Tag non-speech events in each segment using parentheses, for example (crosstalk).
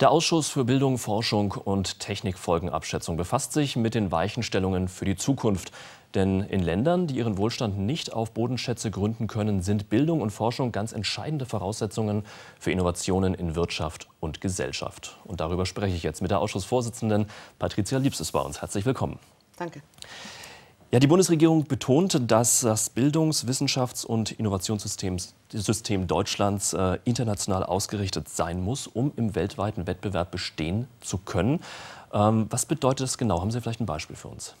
Der Ausschuss für Bildung, Forschung und Technikfolgenabschätzung befasst sich mit den Weichenstellungen für die Zukunft. Denn in Ländern, die ihren Wohlstand nicht auf Bodenschätze gründen können, sind Bildung und Forschung ganz entscheidende Voraussetzungen für Innovationen in Wirtschaft und Gesellschaft. Und darüber spreche ich jetzt mit der Ausschussvorsitzenden Patricia Liebs ist bei uns. Herzlich willkommen. Danke. Ja, die Bundesregierung betont, dass das Bildungs-, Wissenschafts- und Innovationssystem System Deutschlands äh, international ausgerichtet sein muss, um im weltweiten Wettbewerb bestehen zu können. Ähm, was bedeutet das genau? Haben Sie vielleicht ein Beispiel für uns?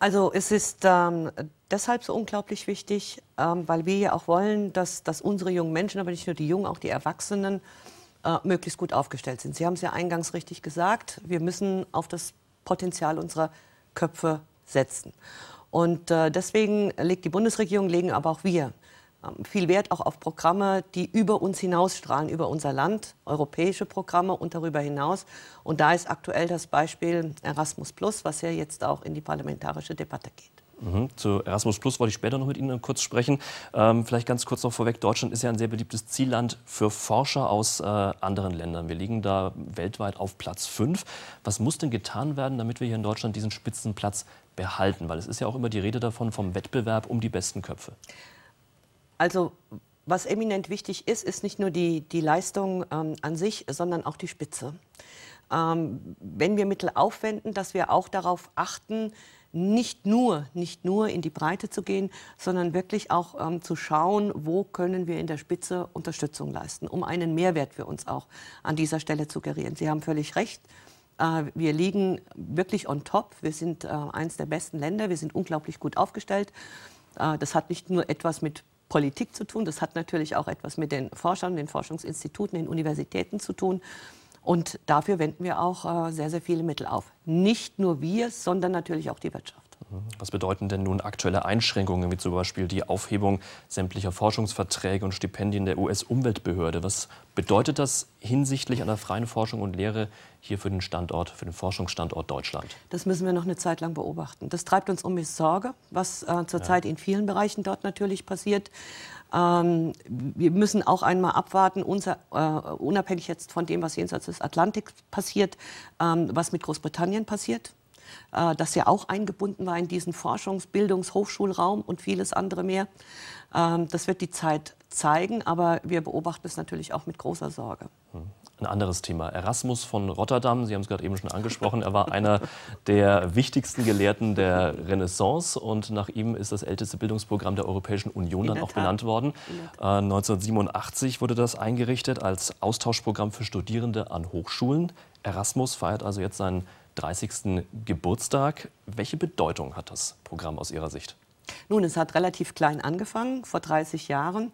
Also es ist ähm, deshalb so unglaublich wichtig, ähm, weil wir ja auch wollen, dass, dass unsere jungen Menschen, aber nicht nur die Jungen, auch die Erwachsenen, äh, möglichst gut aufgestellt sind. Sie haben es ja eingangs richtig gesagt, wir müssen auf das Potenzial unserer Köpfe setzen. Und äh, deswegen legt die Bundesregierung, legen aber auch wir ähm, viel Wert auch auf Programme, die über uns hinausstrahlen, über unser Land, europäische Programme und darüber hinaus. Und da ist aktuell das Beispiel Erasmus Plus, was ja jetzt auch in die parlamentarische Debatte geht. Mhm. Zu Erasmus Plus wollte ich später noch mit Ihnen kurz sprechen. Ähm, vielleicht ganz kurz noch vorweg: Deutschland ist ja ein sehr beliebtes Zielland für Forscher aus äh, anderen Ländern. Wir liegen da weltweit auf Platz 5. Was muss denn getan werden, damit wir hier in Deutschland diesen Spitzenplatz behalten? Weil es ist ja auch immer die Rede davon vom Wettbewerb um die besten Köpfe. Also was eminent wichtig ist, ist nicht nur die, die Leistung ähm, an sich, sondern auch die Spitze. Ähm, wenn wir Mittel aufwenden, dass wir auch darauf achten, nicht nur, nicht nur in die Breite zu gehen, sondern wirklich auch ähm, zu schauen, wo können wir in der Spitze Unterstützung leisten, um einen Mehrwert für uns auch an dieser Stelle zu gerieren. Sie haben völlig recht. Äh, wir liegen wirklich on top. Wir sind äh, eines der besten Länder. Wir sind unglaublich gut aufgestellt. Äh, das hat nicht nur etwas mit Politik zu tun, das hat natürlich auch etwas mit den Forschern, den Forschungsinstituten, den Universitäten zu tun. Und dafür wenden wir auch sehr, sehr viele Mittel auf. Nicht nur wir, sondern natürlich auch die Wirtschaft. Was bedeuten denn nun aktuelle Einschränkungen, wie zum Beispiel die Aufhebung sämtlicher Forschungsverträge und Stipendien der US-Umweltbehörde? Was bedeutet das hinsichtlich einer freien Forschung und Lehre hier für den Standort, für den Forschungsstandort Deutschland? Das müssen wir noch eine Zeit lang beobachten. Das treibt uns um die Sorge, was äh, zurzeit ja. in vielen Bereichen dort natürlich passiert. Ähm, wir müssen auch einmal abwarten, unser, äh, unabhängig jetzt von dem, was jenseits des Atlantiks passiert, ähm, was mit Großbritannien passiert. Äh, das ja auch eingebunden war in diesen Forschungs-, Bildungs-, Hochschulraum und vieles andere mehr. Ähm, das wird die Zeit zeigen, aber wir beobachten es natürlich auch mit großer Sorge. Ein anderes Thema. Erasmus von Rotterdam, Sie haben es gerade eben schon angesprochen, er war einer der wichtigsten Gelehrten der Renaissance und nach ihm ist das älteste Bildungsprogramm der Europäischen Union dann auch benannt worden. Äh, 1987 wurde das eingerichtet als Austauschprogramm für Studierende an Hochschulen. Erasmus feiert also jetzt seinen 30. Geburtstag. Welche Bedeutung hat das Programm aus Ihrer Sicht? Nun, es hat relativ klein angefangen, vor 30 Jahren.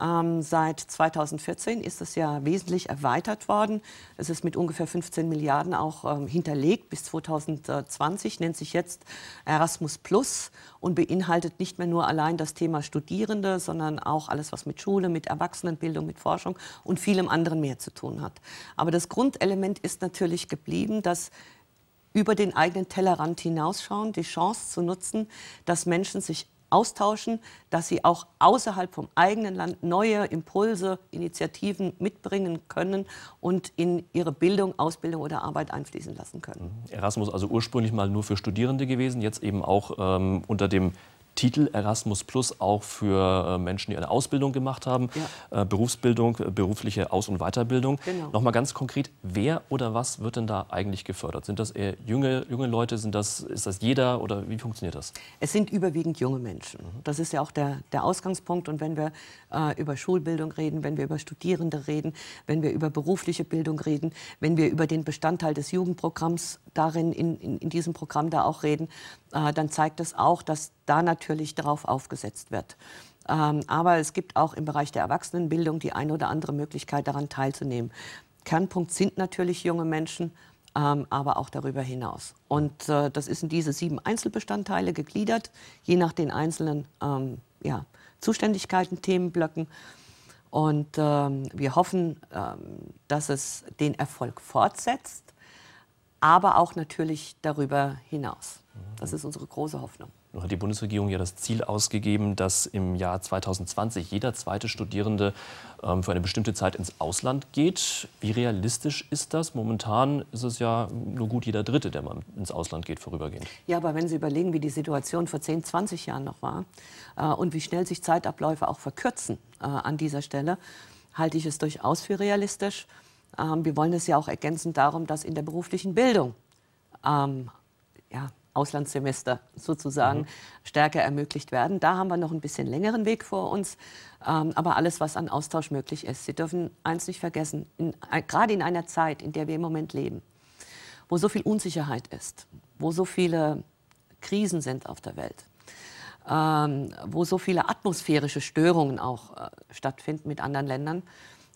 Ähm, seit 2014 ist es ja wesentlich erweitert worden. Es ist mit ungefähr 15 Milliarden auch ähm, hinterlegt. Bis 2020 nennt sich jetzt Erasmus Plus und beinhaltet nicht mehr nur allein das Thema Studierende, sondern auch alles, was mit Schule, mit Erwachsenenbildung, mit Forschung und vielem anderen mehr zu tun hat. Aber das Grundelement ist natürlich geblieben, dass über den eigenen Tellerrand hinausschauen, die Chance zu nutzen, dass Menschen sich austauschen, dass sie auch außerhalb vom eigenen Land neue Impulse, Initiativen mitbringen können und in ihre Bildung, Ausbildung oder Arbeit einfließen lassen können. Erasmus also ursprünglich mal nur für Studierende gewesen, jetzt eben auch ähm, unter dem Titel Erasmus Plus auch für äh, Menschen, die eine Ausbildung gemacht haben, ja. Äh, Berufsbildung, äh, berufliche Aus- und Weiterbildung. Genau. Noch mal ganz konkret, wer oder was wird denn da eigentlich gefördert? Sind das eher junge, junge Leute? Sind das, ist das jeder oder wie funktioniert das? Es sind überwiegend junge Menschen. Das ist ja auch der, der Ausgangspunkt. Und wenn wir äh, über Schulbildung reden, wenn wir über Studierende reden, wenn wir über berufliche Bildung reden, wenn wir über den Bestandteil des Jugendprogramms darin in, in, in diesem Programm da auch reden, äh, dann zeigt es auch, dass da natürlich darauf aufgesetzt wird. Ähm, aber es gibt auch im Bereich der Erwachsenenbildung die eine oder andere Möglichkeit, daran teilzunehmen. Kernpunkt sind natürlich junge Menschen, ähm, aber auch darüber hinaus. Und äh, das ist in diese sieben Einzelbestandteile gegliedert, je nach den einzelnen ähm, ja, Zuständigkeiten, Themenblöcken. Und ähm, wir hoffen, ähm, dass es den Erfolg fortsetzt, aber auch natürlich darüber hinaus. Das ist unsere große Hoffnung. Hat die Bundesregierung ja das Ziel ausgegeben, dass im Jahr 2020 jeder zweite Studierende ähm, für eine bestimmte Zeit ins Ausland geht. Wie realistisch ist das? Momentan ist es ja nur gut jeder Dritte, der mal ins Ausland geht, vorübergehend. Ja, aber wenn Sie überlegen, wie die Situation vor 10, 20 Jahren noch war äh, und wie schnell sich Zeitabläufe auch verkürzen äh, an dieser Stelle, halte ich es durchaus für realistisch. Ähm, wir wollen es ja auch ergänzen darum, dass in der beruflichen Bildung ähm, ja, Auslandssemester sozusagen mhm. stärker ermöglicht werden. Da haben wir noch ein bisschen längeren Weg vor uns, ähm, aber alles, was an Austausch möglich ist. Sie dürfen eins nicht vergessen, in, gerade in einer Zeit, in der wir im Moment leben, wo so viel Unsicherheit ist, wo so viele Krisen sind auf der Welt, ähm, wo so viele atmosphärische Störungen auch äh, stattfinden mit anderen Ländern,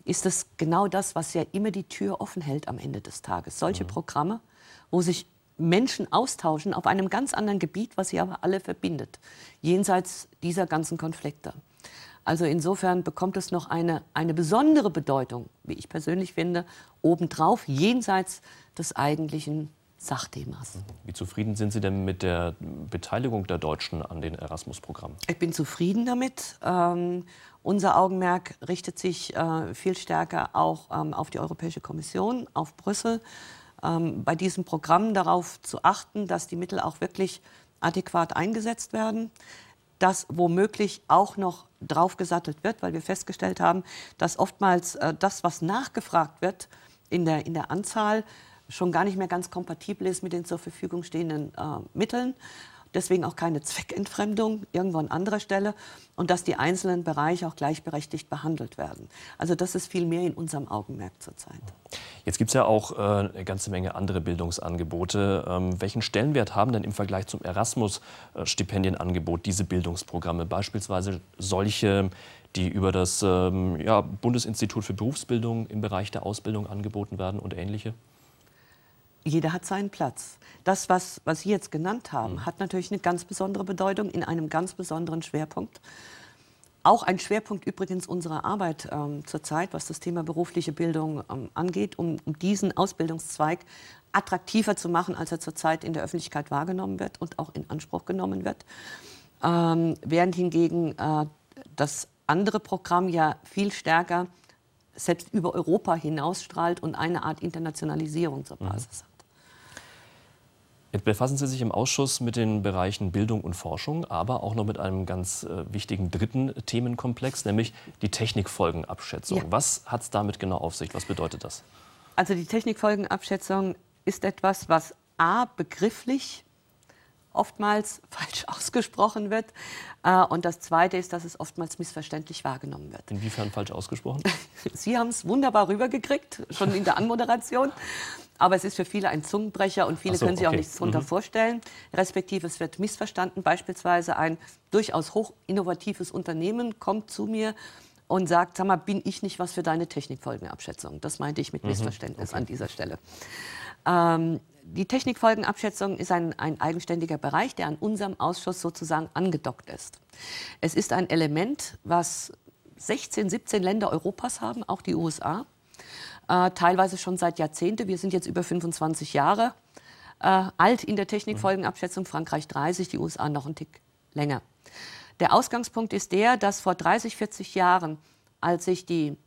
ist es genau das, was ja immer die Tür offen hält am Ende des Tages. Solche mhm. Programme, wo sich Menschen austauschen auf einem ganz anderen Gebiet, was sie aber alle verbindet, jenseits dieser ganzen Konflikte. Also insofern bekommt es noch eine, eine besondere Bedeutung, wie ich persönlich finde, obendrauf, jenseits des eigentlichen Sachthemas. Wie zufrieden sind Sie denn mit der Beteiligung der Deutschen an den Erasmus-Programmen? Ich bin zufrieden damit. Ähm, unser Augenmerk richtet sich äh, viel stärker auch ähm, auf die Europäische Kommission, auf Brüssel ähm, bei diesem Programm darauf zu achten, dass die Mittel auch wirklich adäquat eingesetzt werden, dass womöglich auch noch draufgesattelt wird, weil wir festgestellt haben, dass oftmals äh, das, was nachgefragt wird in der, in der Anzahl, schon gar nicht mehr ganz kompatibel ist mit den zur Verfügung stehenden äh, Mitteln. Deswegen auch keine Zweckentfremdung irgendwo an anderer Stelle und dass die einzelnen Bereiche auch gleichberechtigt behandelt werden. Also das ist viel mehr in unserem Augenmerk zurzeit. Jetzt gibt es ja auch äh, eine ganze Menge andere Bildungsangebote. Ähm, welchen Stellenwert haben denn im Vergleich zum Erasmus-Stipendienangebot diese Bildungsprogramme? Beispielsweise solche, die über das ähm, ja, Bundesinstitut für Berufsbildung im Bereich der Ausbildung angeboten werden und ähnliche? Jeder hat seinen Platz. Das, was, was Sie jetzt genannt haben, mhm. hat natürlich eine ganz besondere Bedeutung in einem ganz besonderen Schwerpunkt. Auch ein Schwerpunkt übrigens unserer Arbeit ähm, zurzeit, was das Thema berufliche Bildung ähm, angeht, um, um, diesen Ausbildungszweig attraktiver zu machen, als er zurzeit in der Öffentlichkeit wahrgenommen wird und auch in Anspruch genommen wird. Ähm, während hingegen äh, das andere Programm ja viel stärker selbst über Europa hinausstrahlt und eine Art Internationalisierung zur mhm. Basis hat. Jetzt befassen Sie sich im Ausschuss mit den Bereichen Bildung und Forschung, aber auch noch mit einem ganz äh, wichtigen dritten Themenkomplex, nämlich die Technikfolgenabschätzung. Ja. Was hat es damit genau auf sich? Was bedeutet das? Also die Technikfolgenabschätzung ist etwas, was a begrifflich oftmals (laughs) falsch ausgesprochen wird. Äh, und das Zweite ist, dass es oftmals missverständlich wahrgenommen wird. Inwiefern falsch ausgesprochen? (laughs) Sie haben es wunderbar rübergekriegt, schon in der Anmoderation. Aber es ist für viele ein Zungenbrecher und viele so, können sich okay. auch nichts darunter mhm. vorstellen. Respektive es wird missverstanden. Beispielsweise ein durchaus hoch innovatives Unternehmen kommt zu mir und sagt, sag mal, bin ich nicht was für deine Technikfolgenabschätzung? Das meinte ich mit mhm. Missverständnis okay. an dieser Stelle. Ähm, die Technikfolgenabschätzung ist ein, ein, eigenständiger Bereich, der an unserem Ausschuss sozusagen angedockt ist. Es ist ein Element, was 16, 17 Länder Europas haben, auch die USA äh, teilweise schon seit Jahrzehnten. Wir sind jetzt über 25 Jahre äh, alt in der Technikfolgenabschätzung, Frankreich 30, die USA noch einen Tick länger. Der Ausgangspunkt ist der, dass vor 30, 40 Jahren, als sich die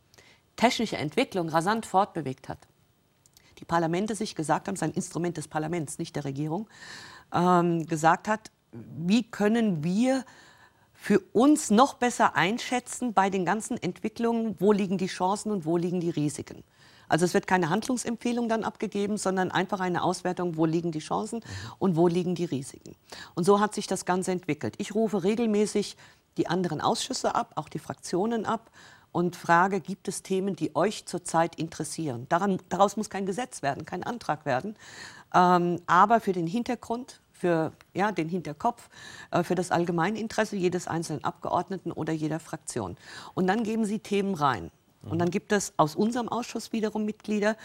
technische Entwicklung rasant fortbewegt hat, die Parlamente sich gesagt haben, es ist ein Instrument des Parlaments, nicht der Regierung, ähm, gesagt hat, wie können wir für uns noch besser einschätzen bei den ganzen Entwicklungen, wo liegen die Chancen und wo liegen die Risiken. Also es wird keine Handlungsempfehlung dann abgegeben, sondern einfach eine Auswertung, wo liegen die Chancen und wo liegen die Risiken. Und so hat sich das Ganze entwickelt. Ich rufe regelmäßig die anderen Ausschüsse ab, auch die Fraktionen ab und frage, gibt es Themen, die euch zurzeit interessieren? Daran, daraus muss kein Gesetz werden, kein Antrag werden. Ähm, aber für den Hintergrund, für ja, den Hinterkopf, äh, für das Allgemeininteresse jedes einzelnen Abgeordneten oder jeder Fraktion. Und dann geben Sie Themen rein. Und dann gibt es aus unserem Ausschuss wiederum Mitglieder,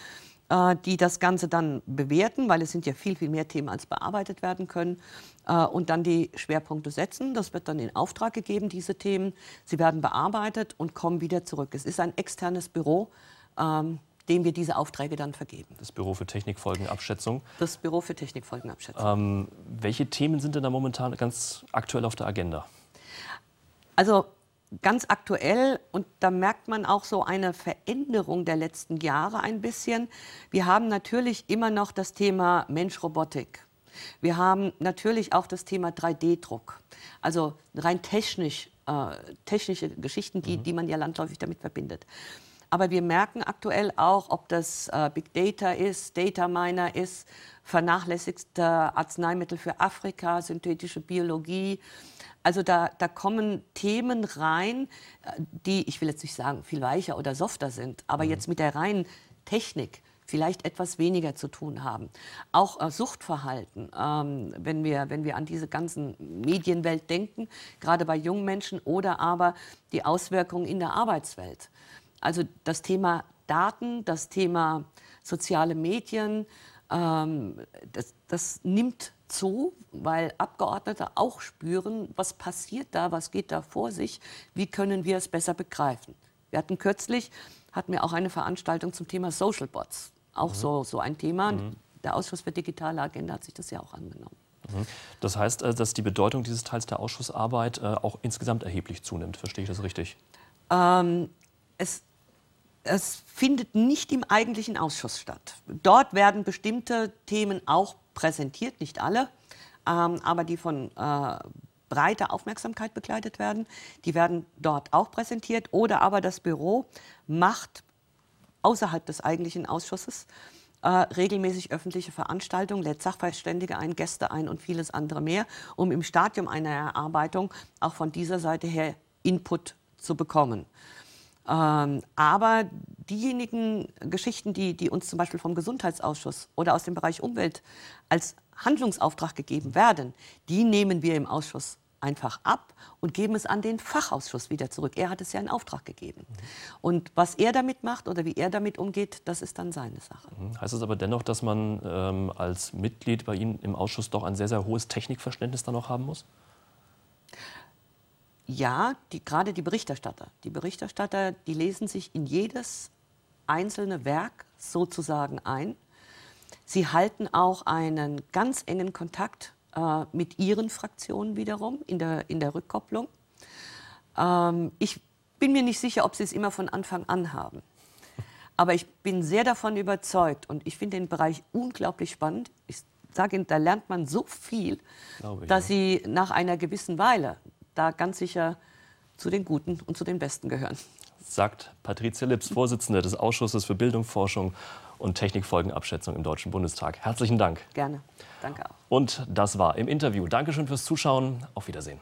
äh, die das Ganze dann bewerten, weil es sind ja viel, viel mehr Themen, als bearbeitet werden können, äh, und dann die Schwerpunkte setzen. Das wird dann in Auftrag gegeben, diese Themen. Sie werden bearbeitet und kommen wieder zurück. Es ist ein externes Büro, ähm, dem wir diese Aufträge dann vergeben. Das Büro für Technikfolgenabschätzung. Das Büro für Technikfolgenabschätzung. Ähm, welche Themen sind denn da momentan ganz aktuell auf der Agenda? Also ganz aktuell, und da merkt man auch so eine Veränderung der letzten Jahre ein bisschen. Wir haben natürlich immer noch das Thema Mensch-Robotik. Wir haben natürlich auch das Thema 3D-Druck. Also rein technisch, äh, technische Geschichten, die, mhm. die man ja landläufig damit verbindet. Aber wir merken aktuell auch, ob das äh, Big Data ist, Data Miner ist, vernachlässigte Arzneimittel für Afrika, synthetische Biologie. Also da, da kommen Themen rein, äh, die, ich will jetzt nicht sagen, viel weicher oder softer sind, aber mhm. jetzt mit der reinen Technik vielleicht etwas weniger zu tun haben. Auch äh, Suchtverhalten, ähm, wenn, wir, wenn wir an diese ganzen Medienwelt denken, gerade bei jungen Menschen oder aber die Auswirkungen in der Arbeitswelt. Also das Thema Daten, das Thema soziale Medien, ähm, das, das nimmt zu, weil Abgeordnete auch spüren, was passiert da, was geht da vor sich, wie können wir es besser begreifen. Wir hatten kürzlich, hatten wir auch eine Veranstaltung zum Thema Social Bots, auch mhm. so, so ein Thema. Mhm. Der Ausschuss für digitale Agenda hat sich das ja auch angenommen. Mhm. Das heißt, äh, dass die Bedeutung dieses Teils der Ausschussarbeit äh, auch insgesamt erheblich zunimmt. Verstehe ich das richtig? Ähm, es es findet nicht im eigentlichen Ausschuss statt. Dort werden bestimmte Themen auch präsentiert, nicht alle, ähm, aber die von äh, breiter Aufmerksamkeit begleitet werden, die werden dort auch präsentiert. Oder aber das Büro macht außerhalb des eigentlichen Ausschusses äh, regelmäßig öffentliche Veranstaltungen, lädt Sachverständige ein, Gäste ein und vieles andere mehr, um im Stadium einer Erarbeitung auch von dieser Seite her Input zu bekommen. Ähm, aber diejenigen Geschichten, die, die uns zum Beispiel vom Gesundheitsausschuss oder aus dem Bereich Umwelt als Handlungsauftrag gegeben werden, die nehmen wir im Ausschuss einfach ab und geben es an den Fachausschuss wieder zurück. Er hat es ja in Auftrag gegeben. Mhm. Und was er damit macht oder wie er damit umgeht, das ist dann seine Sache. Mhm. Heißt es aber dennoch, dass man ähm, als Mitglied bei Ihnen im Ausschuss doch ein sehr, sehr hohes Technikverständnis dann noch haben muss? Ja, die, gerade die Berichterstatter, die Berichterstatter, die lesen sich in jedes einzelne Werk sozusagen ein. Sie halten auch einen ganz engen Kontakt äh, mit ihren Fraktionen wiederum in der, in der Rückkopplung. Ähm, ich bin mir nicht sicher, ob sie es immer von Anfang an haben. Aber ich bin sehr davon überzeugt und ich finde den Bereich unglaublich spannend. Ich sage Ihnen, da lernt man so viel, ich, dass ja. Sie nach einer gewissen Weile da ganz sicher zu den Guten und zu den Besten gehören. Sagt Patricia Lips, Vorsitzende des Ausschusses für Bildung, Forschung und Technikfolgenabschätzung im Deutschen Bundestag. Herzlichen Dank. Gerne. Danke auch. Und das war im Interview. Dankeschön fürs Zuschauen. Auf Wiedersehen.